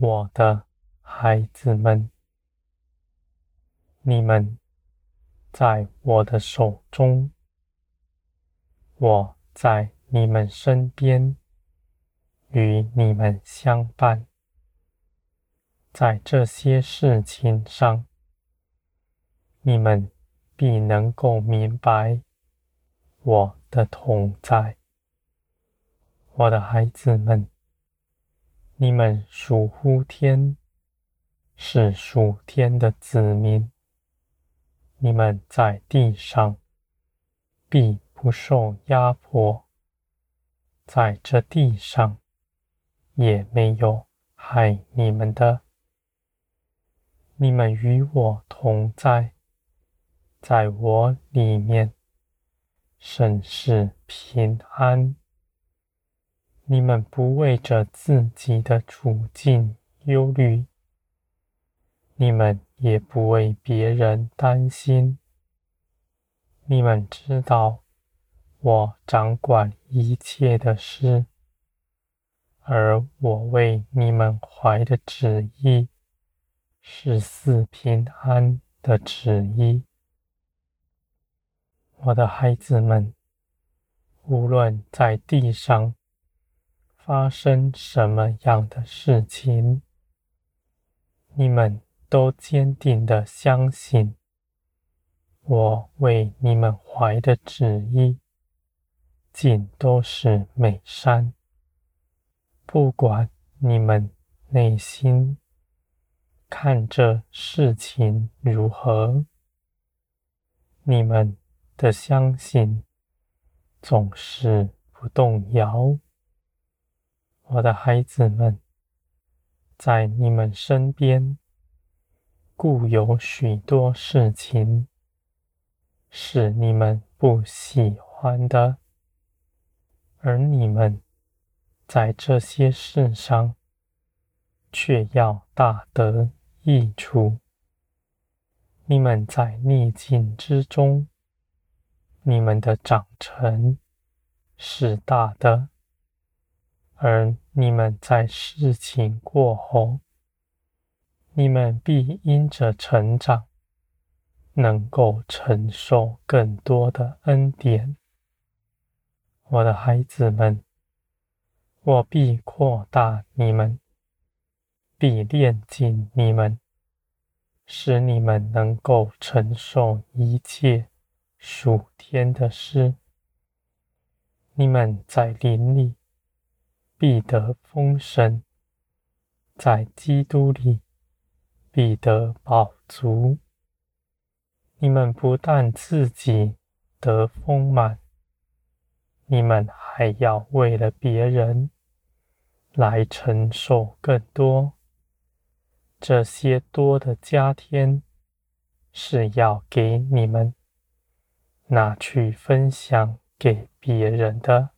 我的孩子们，你们在我的手中，我在你们身边，与你们相伴，在这些事情上，你们必能够明白我的同在。我的孩子们，你们属乎天，是属天的子民。你们在地上必不受压迫，在这地上。也没有害你们的。你们与我同在，在我里面，甚是平安。你们不为着自己的处境忧虑，你们也不为别人担心。你们知道，我掌管一切的事。而我为你们怀的旨意，是赐平安的旨意。我的孩子们，无论在地上发生什么样的事情，你们都坚定地相信，我为你们怀的旨意，尽都是美善。不管你们内心看这事情如何，你们的相信总是不动摇。我的孩子们，在你们身边，固有许多事情是你们不喜欢的，而你们。在这些事上，却要大得益处。你们在逆境之中，你们的长成是大的；而你们在事情过后，你们必因着成长，能够承受更多的恩典。我的孩子们。我必扩大你们，必炼尽你们，使你们能够承受一切属天的事。你们在林里必得丰盛，在基督里必得饱足。你们不但自己得丰满，你们还要为了别人。来承受更多，这些多的加添是要给你们拿去分享给别人的。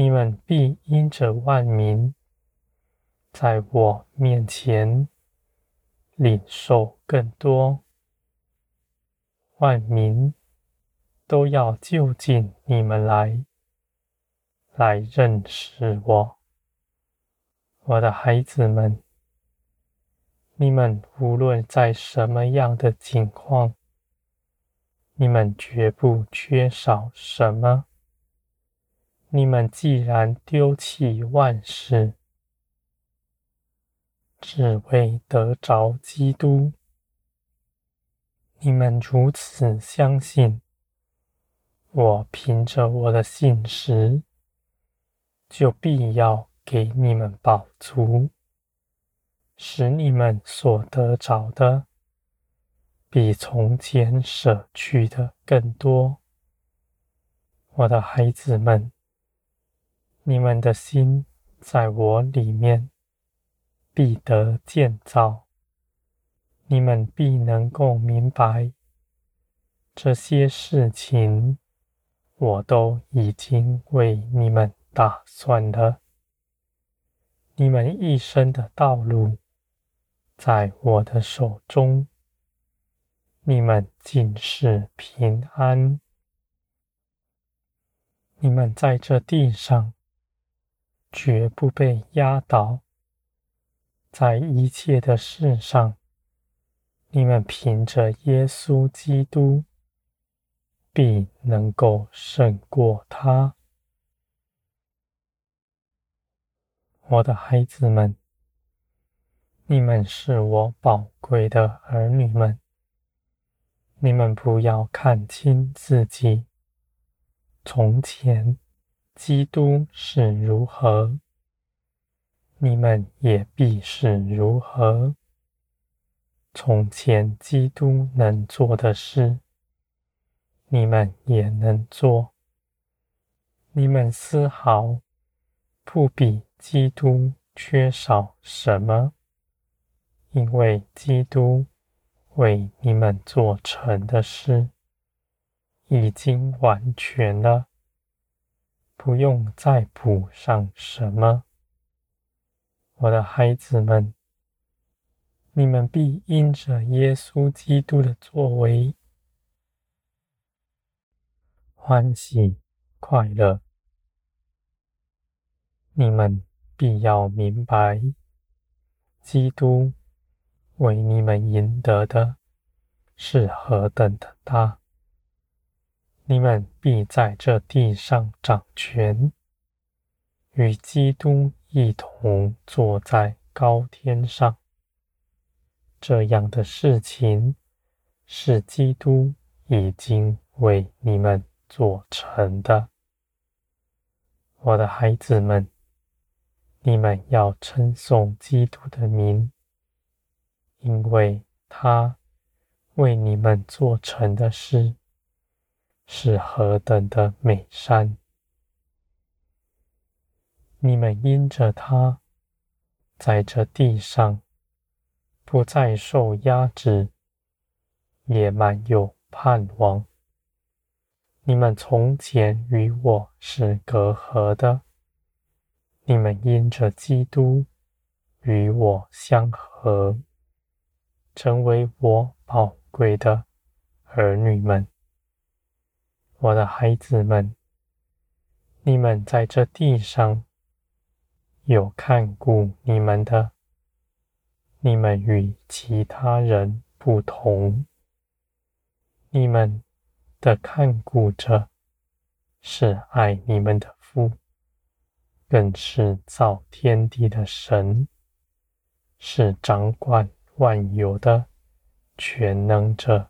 你们必因着万民在我面前领受更多，万民都要就近你们来。来认识我，我的孩子们，你们无论在什么样的境况，你们绝不缺少什么。你们既然丢弃万事，只为得着基督，你们如此相信，我凭着我的信实。就必要给你们饱足，使你们所得着的，比从前舍去的更多。我的孩子们，你们的心在我里面必得建造，你们必能够明白这些事情，我都已经为你们。打算了，你们一生的道路在我的手中，你们尽是平安。你们在这地上绝不被压倒，在一切的事上，你们凭着耶稣基督，必能够胜过他。我的孩子们，你们是我宝贵的儿女们，你们不要看轻自己。从前，基督是如何，你们也必是如何。从前基督能做的事，你们也能做。你们丝毫不比基督缺少什么，因为基督为你们做成的事已经完全了，不用再补上什么。我的孩子们，你们必因着耶稣基督的作为，欢喜快乐。你们必要明白，基督为你们赢得的是何等的大。你们必在这地上掌权，与基督一同坐在高天上。这样的事情是基督已经为你们做成的。我的孩子们，你们要称颂基督的名，因为他为你们做成的事是何等的美善。你们因着他，在这地上不再受压制，也满有盼望。你们从前与我是隔阂的，你们因着基督与我相合，成为我宝贵的儿女们。我的孩子们，你们在这地上。有看顾你们的，你们与其他人不同。你们的看顾者是爱你们的父，更是造天地的神，是掌管万有的全能者。